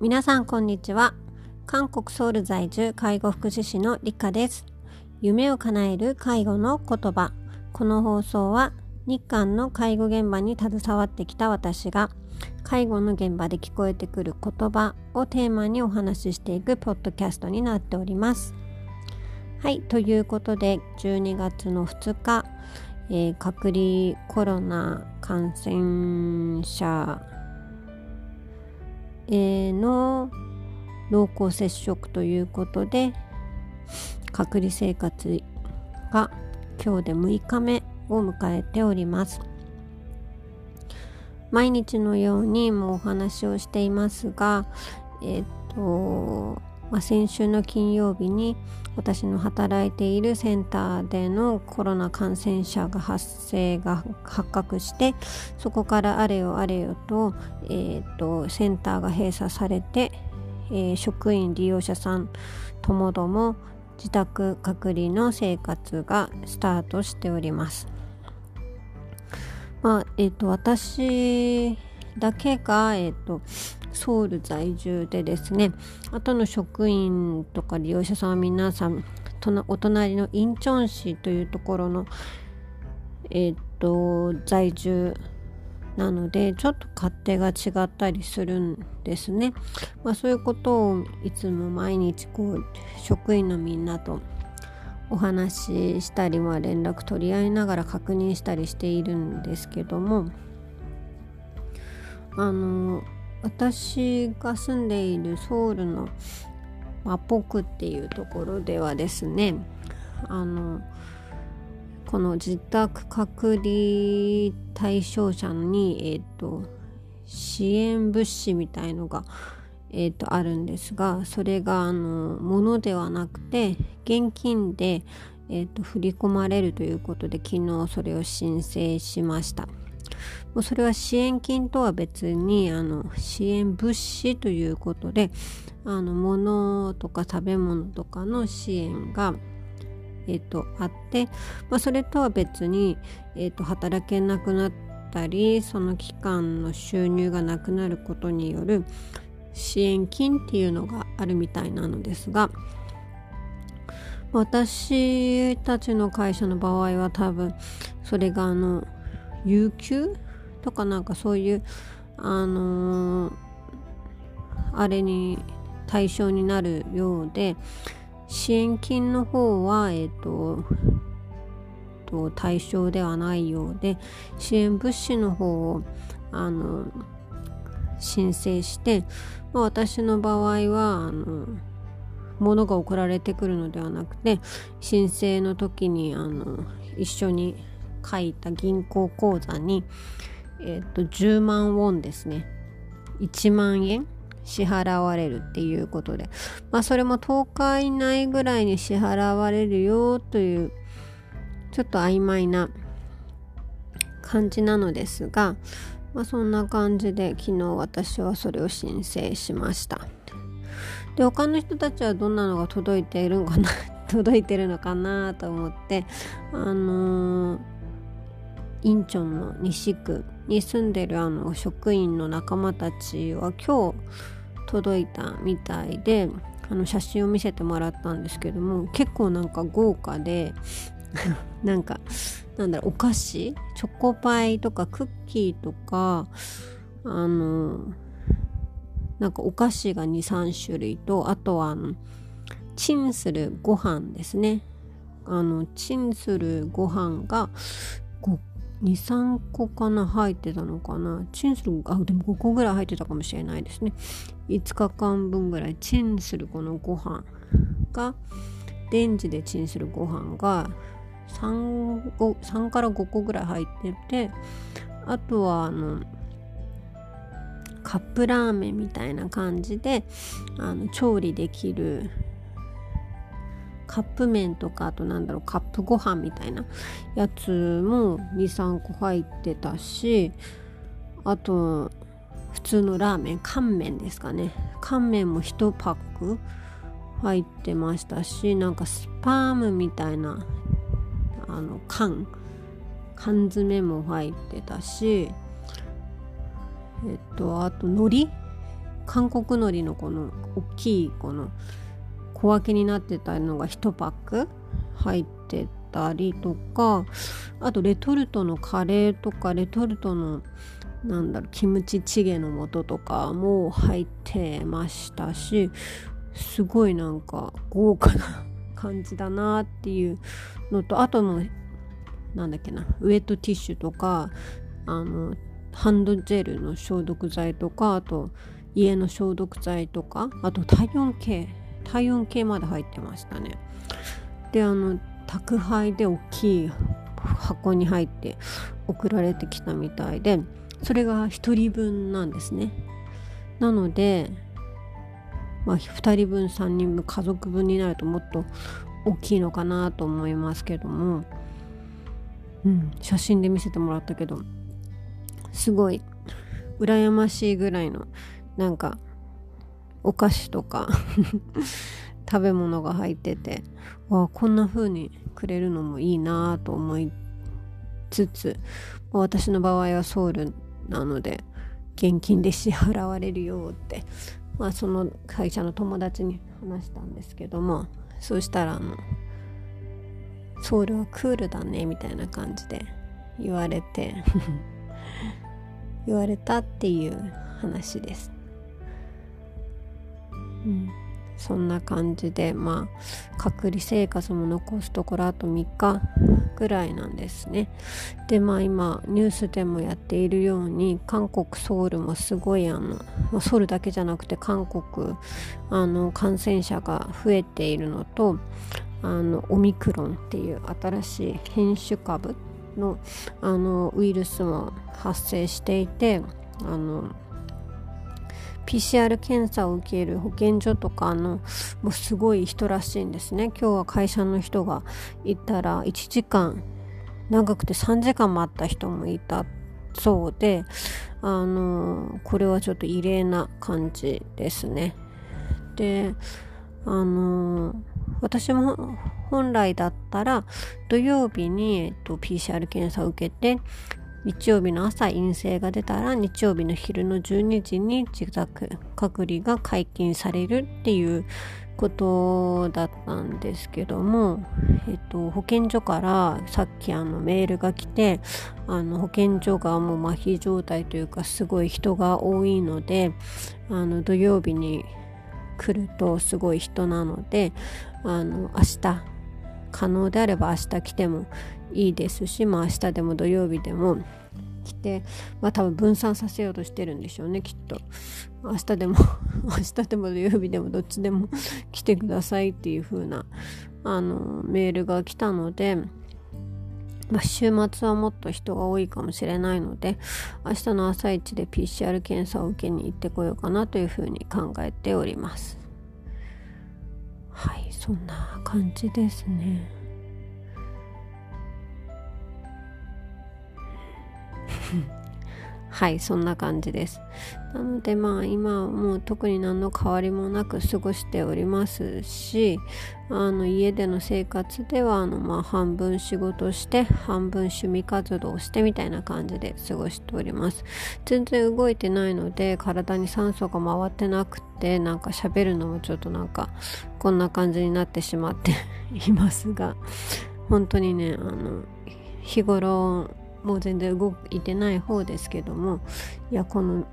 皆さんこんにちは。韓国ソウル在住介護福祉士のりかです。夢を叶える介護の言葉。この放送は日韓の介護現場に携わってきた私が介護の現場で聞こえてくる言葉をテーマにお話ししていくポッドキャストになっております。はいということで12月の2日、えー、隔離コロナ感染者の濃厚接触ということで隔離生活が今日で6日目を迎えております。毎日のようにもうお話をしていますがえっ、とまあ、先週の金曜日に私の働いているセンターでのコロナ感染者が発生が発覚してそこからあれよあれよと,、えーと、センターが閉鎖されて、えー、職員利用者さんともども自宅隔離の生活がスタートしております。まあえーと、私だけが、えーとソウル在住でですねあとの職員とか利用者さんは皆さんお隣のインチョン市というところのえっ、と在住なのでちょっと勝手が違ったりするんですね、まあ、そういうことをいつも毎日こう職員のみんなとお話ししたり、まあ、連絡取り合いながら確認したりしているんですけどもあの私が住んでいるソウルのマポクっていうところではですねあのこの自宅隔離対象者に、えーと、支援物資みたいのが、えーと、あるんですがそれがあの物ではなくて現金で、えーと振り込まれるということで昨日それを申請しました。もうそれは支援金とは別にあの支援物資ということであの物とか食べ物とかの支援が、えーと、あって、まあ、それとは別に、えーと、働けなくなったりその期間の収入がなくなることによる支援金っていうのがあるみたいなのですが私たちの会社の場合は多分それがあの有給？とかなんかそういうあのー、あれに対象になるようで支援金の方はえっ、ー、と対象ではないようで支援物資の方をあの申請して、まあ、私の場合はあの物が送られてくるのではなくて申請の時にあの一緒に書いた銀行口座に、えー、と10万ウォンですね。1万円支払われるっていうことで。まあそれも10日以内ぐらいに支払われるよというちょっと曖昧な感じなのですが、まあ、そんな感じで昨日私はそれを申請しました。で他の人たちはどんなのが届いているのかな 届いてるのかなと思ってあのーインチョンの西区に住んでるあの職員の仲間たちは今日届いたみたいであの写真を見せてもらったんですけども結構なんか豪華で なんかなんだろうお菓子？チョコパイとかクッキーとかあのなんかお菓子が23種類とあとはあのチンするご飯ですね。あのチンするご飯が5 23個かな入ってたのかな。チンするあでも5個ぐらい入ってたかもしれないですね。5日間分ぐらいチンするこのご飯がレンジでチンするご飯が 3, 3から5個ぐらい入っててあとはあのカップラーメンみたいな感じであの調理できるカップ麺とかあとなんだろうカップご飯みたいなやつも23個入ってたしあと普通のラーメン乾麺ですかね。乾麺も1パック入ってましたしなんかスパームみたいなあの缶。缶詰も入ってたしえっとあと海苔？韓国海苔のこの大きいこの小分けになってたのが1パック入ってたりとかあとレトルトのカレーとかレトルトのなんだろうキムチチゲの素とかも入ってましたしすごいなんか豪華な感じだなっていうのとあとのなんだっけなウエットティッシュとかあのハンドジェルの消毒剤とかあと家の消毒剤とかあと体温計体温計まで入ってましたね。であの宅配で大きい箱に入って送られてきたみたいでそれが1人分なんですね。なのでまあ2人分3人分家族分になるともっと大きいのかなと思いますけども。うん写真で見せてもらったけどすごい羨ましいぐらいのなんかお菓子とか 食べ物が入っててわあこんな風にくれるのもいいなと思いつつ私の場合はソウルなので現金で支払われるよって、まあ、その会社の友達に話したんですけどもそうしたらあのソウルはクールだねみたいな感じで言われて 言われたっていう話です。そんな感じでまあ隔離生活も残すところあと3日ぐらいなんですね。でまあ今ニュースでもやっているように韓国ソウルもすごいあの、まあ、ソウルだけじゃなくて韓国あの感染者が増えているのとあのオミクロンっていう新しい変種株のあのウイルスも発生していてあの PCR 検査を受ける保健所とかのもうすごい人らしいんですね。今日は会社の人がいたら1時間長くて3時間待った人もいたそうであのこれはちょっと異例な感じですね。であの私も本来だったら土曜日に、えっと、PCR 検査を受けて日曜日の朝陰性が出たら日曜日の昼の12時に自宅隔離が解禁されるっていうことだったんですけども、えっと、保健所からさっきあのメールが来てあの保健所がもう麻痺状態というかすごい人が多いのであの土曜日に来るとすごい人なのであの明日可能であれば明日来てもいいですし、まあ、明日でも土曜日でも来て、まあ、多分分散させようとしてるんでしょうねきっと。明日でも 明日でも土曜日でもどっちでも 来てくださいっていう風なあのメールが来たので、まあ、週末はもっと人が多いかもしれないので明日の朝一で PCR 検査を受けに行ってこようかなというふうに考えております。はいそんな感じですね。はいそんな感じです。なのでまあ今もう特に何の変わりもなく過ごしておりますしあの家での生活ではあのまあ半分仕事して半分趣味活動してみたいな感じで過ごしております。全然動いてないので体に酸素が回ってなくてでなんか喋るのもちょっとなんかこんな感じになってしまって いますが本当にねあの日頃もう全然動いてない方ですけどもいやこの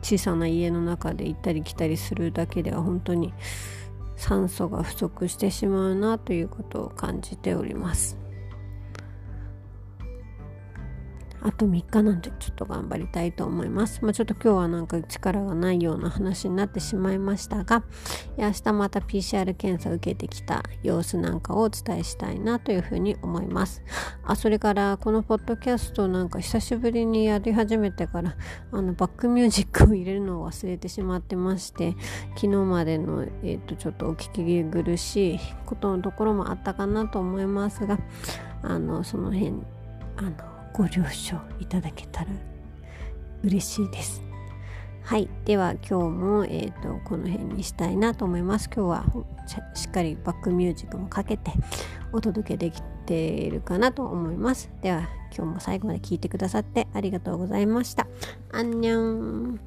小さな家の中で行ったり来たりするだけでは本当に酸素が不足してしまうなということを感じております。あと3日なんでちょっと頑張りたいと思います。まあ、ちょっと今日はなんか力がないような話になってしまいましたが、明日また PCR 検査を受けてきた様子なんかをお伝えしたいなというふうに思います。あ、それからこのポッドキャストなんか久しぶりにやり始めてからあのバックミュージックを入れるのを忘れてしまってまして、昨日までの、えー、とちょっとお聞き苦しいことのところもあったかなと思いますが、あのその辺あのご了承いただけたら嬉しいです。はい。では今日も、えーと、この辺にしたいなと思います。今日はしっかりバックミュージックもかけてお届けできているかなと思います。では今日も最後まで聞いてくださってありがとうございました。あんにゃん。